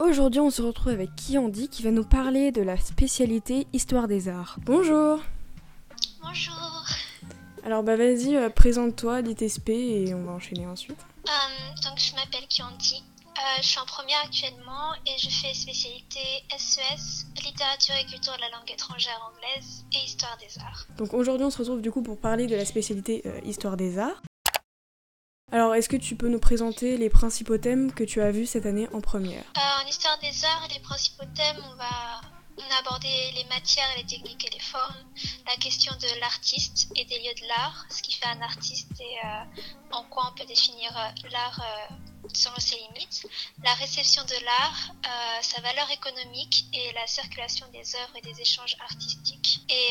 Aujourd'hui, on se retrouve avec Kiandi qui va nous parler de la spécialité Histoire des Arts. Bonjour Bonjour. Alors bah vas-y, euh, présente-toi, dis tes spé et on va enchaîner ensuite. Euh, donc je m'appelle Kiandi. Euh, je suis en première actuellement et je fais spécialité SES, littérature et culture de la langue étrangère anglaise et histoire des arts. Donc aujourd'hui, on se retrouve du coup pour parler de la spécialité euh, Histoire des Arts. Alors, est-ce que tu peux nous présenter les principaux thèmes que tu as vus cette année en première? Euh, en histoire des arts, les principaux thèmes, on va a abordé les matières, les techniques et les formes, la question de l'artiste et des lieux de l'art, ce qui fait un artiste et euh, en quoi on peut définir euh, l'art euh, selon ses limites, la réception de l'art, sa valeur économique et la circulation des œuvres et des échanges artistiques. Et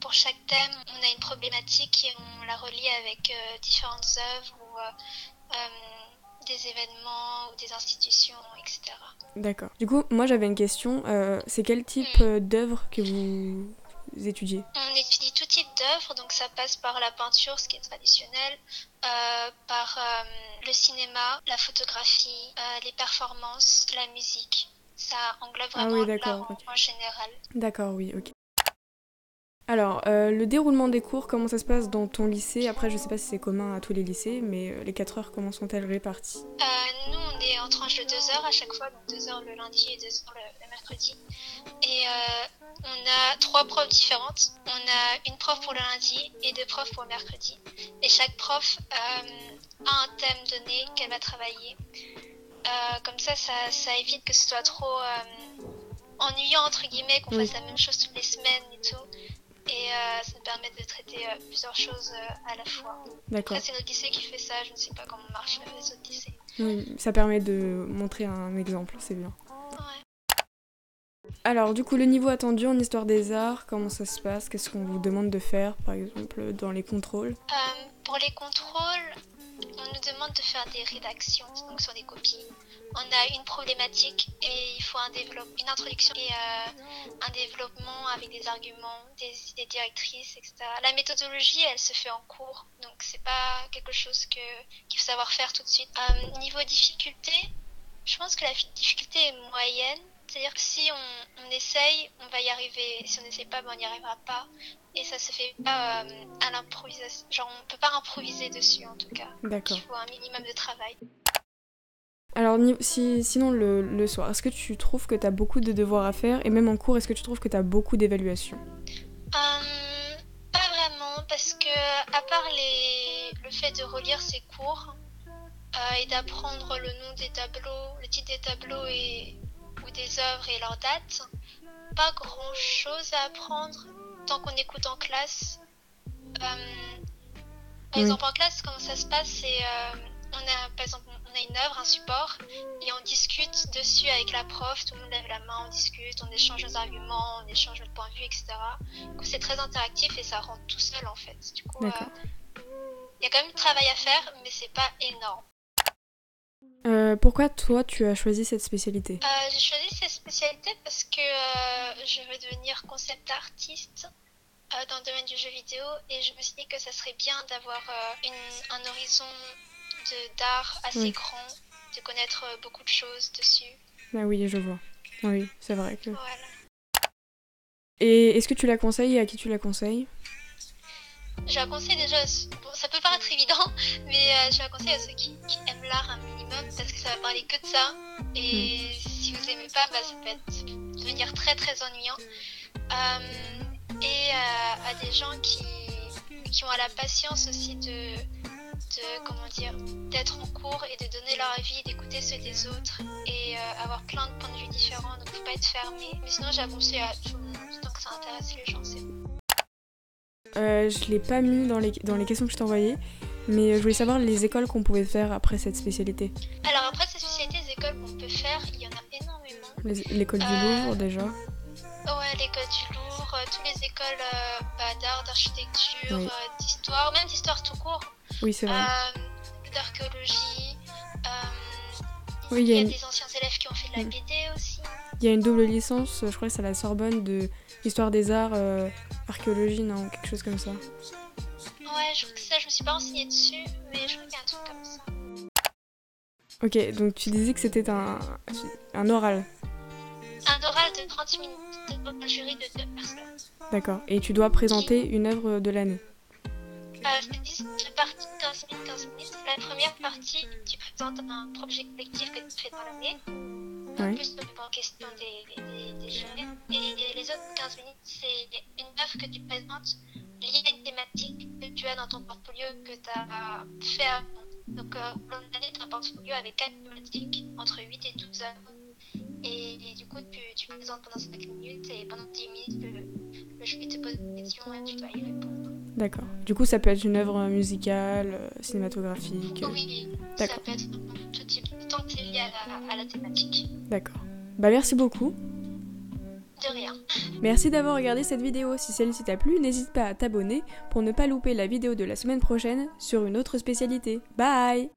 pour chaque thème, on a une problématique et on la relie avec différentes œuvres ou euh, euh, des événements ou des institutions, etc. D'accord. Du coup, moi j'avais une question. euh, c'est quel type euh, d'œuvre que vous étudiez? On étudie tout type d'œuvres, donc ça passe par la peinture, ce qui est traditionnel, euh, par euh, le cinéma, la photographie, les performances, la musique. Ça englobe Ah vraiment oui, l'art en général. D'accord, oui, ok. Alors, euh, le déroulement des cours, comment ça se passe dans ton lycée? Après, je sais pas si c'est commun à tous les lycées, mais euh, les 4 heures, comment sont-elles réparties? Euh, nous, on est en tranche de 2 heures à chaque fois, donc 2 heures le lundi et 2 heures le, le mercredi. Et euh, on a trois profs différentes. On a une prof pour le lundi et deux profs pour le mercredi. Et chaque prof a un thème donné qu'elle va travailler. Comme ça, ça, ça évite que ce soit trop ennuyant, entre guillemets, qu'on Oui. fasse la même chose toutes les semaines et tout. Et euh, ça nous permet de traiter euh, plusieurs choses euh, à la fois. D'accord. C'est notre lycée qui fait ça. Je ne sais pas comment marchent les autres lycées. Oui, ça permet de montrer un exemple, c'est bien. Ouais. Alors, du coup, le niveau attendu en histoire des arts, comment ça se passe? Qu'est-ce qu'on vous demande de faire, par exemple, dans les contrôles? Euh, pour les contrôles, on nous demande de faire des rédactions, donc sur des copies. On a une problématique et il faut un une introduction et euh, un développement avec des arguments, des idées directrices, etc. La méthodologie, elle se fait en cours, donc c'est pas quelque chose que qu'il faut savoir faire tout de suite. Euh, niveau difficulté, je pense que la fi- difficulté est moyenne. C'est-à-dire que si on, on essaye, on va y arriver. Si on n'essaye pas, ben, on n'y arrivera pas. Et ça se fait pas euh, à l'improvisation. Genre, on peut pas improviser dessus, en tout cas. D'accord. Il faut un minimum de travail. Alors, si, sinon, le, le soir, est-ce que tu trouves que tu as beaucoup de devoirs à faire? Et même en cours, est-ce que tu trouves que tu as beaucoup d'évaluations? Euh, pas vraiment, parce que à part les... le fait de relire ses cours euh, et d'apprendre le nom des tableaux, le titre des tableaux et... ou des œuvres et leurs dates, pas grand chose à apprendre tant qu'on écoute en classe. Euh, par Oui. exemple, en classe, comment ça se passe, c'est euh, on a par exemple on a une œuvre, un support, et on discute dessus avec la prof, tout le monde lève la main, on discute, on échange nos arguments, on échange notre point de vue, etc. Du coup, c'est très interactif et ça rentre tout seul en fait. Du coup, euh, il y a quand même du travail à faire, mais c'est pas énorme. Euh, Pourquoi toi, tu as choisi cette spécialité? Euh, j'ai choisi cette spécialité parce que euh, je veux devenir concept artiste dans le domaine du jeu vidéo et je me suis dit que ça serait bien d'avoir un horizon d'art assez Oui. grand, de connaître beaucoup de choses dessus. Ah oui, je vois. Oui, c'est vrai que... Voilà. Et est-ce que tu la conseilles et à qui tu la conseilles? Je la conseille déjà, bon, ça peut paraître évident, mais euh, je la conseille à ceux qui, qui aiment l'art un minimum parce que ça va parler que de ça. Et si vous aimez pas, bah, ça peut être, ça peut devenir très très ennuyant. Euh, et euh, à des gens qui, qui ont la patience aussi de, de comment dire, d'être en cours et de donner leur avis, d'écouter ceux des autres et euh, avoir plein de points de vue différents. Donc faut pas être fermé. Mais sinon, j'ai à tout le monde tant que ça intéresse les gens. C'est bon. Euh, je l'ai pas mis dans les, dans les questions que je t'ai envoyées, mais je voulais savoir les écoles qu'on pouvait faire après cette spécialité. Alors après cette spécialité, les écoles qu'on peut faire, il y en a énormément. L'école du Euh, Louvre déjà. Ouais, l'école du Louvre, euh, toutes les écoles euh, bah, d'art, d'architecture, Oui. euh, d'histoire, même d'histoire tout court, Oui, c'est vrai. euh, d'archéologie. euh, Oui, il y y a une- des anciens élèves qui ont fait de la Mm. BD aussi. Il y a une double licence, je crois que c'est à la Sorbonne, de histoire des arts, euh, archéologie, non, quelque chose comme ça. Ouais, je crois que ça, je me suis pas renseignée dessus, mais je crois qu'il y a un truc comme ça. Ok, donc tu disais que c'était un, un oral, Un oral de 30 minutes devant un jury de deux personnes. d'accord. Et tu dois présenter une œuvre de l'année. Euh, c'est 10 parties, 15 minutes, 15 minutes. La première partie, tu présentes un projet collectif que tu fais dans l'année. Ouais. En plus, en question des, des, des jurés. Et les autres 15 minutes, c'est que tu présentes liée à une thématique que tu as dans ton portfolio que tu as fait avant. Donc, euh, au long de l'année, un portfolio avec 4 thématiques, entre 8 et 12 œuvres. Et, et du coup, tu, tu présentes pendant 5 minutes et pendant 10 minutes, le, le jury te pose des questions et tu dois y répondre. D'accord. Du coup, ça peut être une œuvre musicale, euh, cinématographique. euh, Oui, ça peut être tout type, tant que c'est lié à la, à la thématique. D'accord. Bah merci beaucoup. Merci d'avoir regardé cette vidéo. Si celle-ci t'a plu, n'hésite pas à t'abonner pour ne pas louper la vidéo de la semaine prochaine sur une autre spécialité. Bye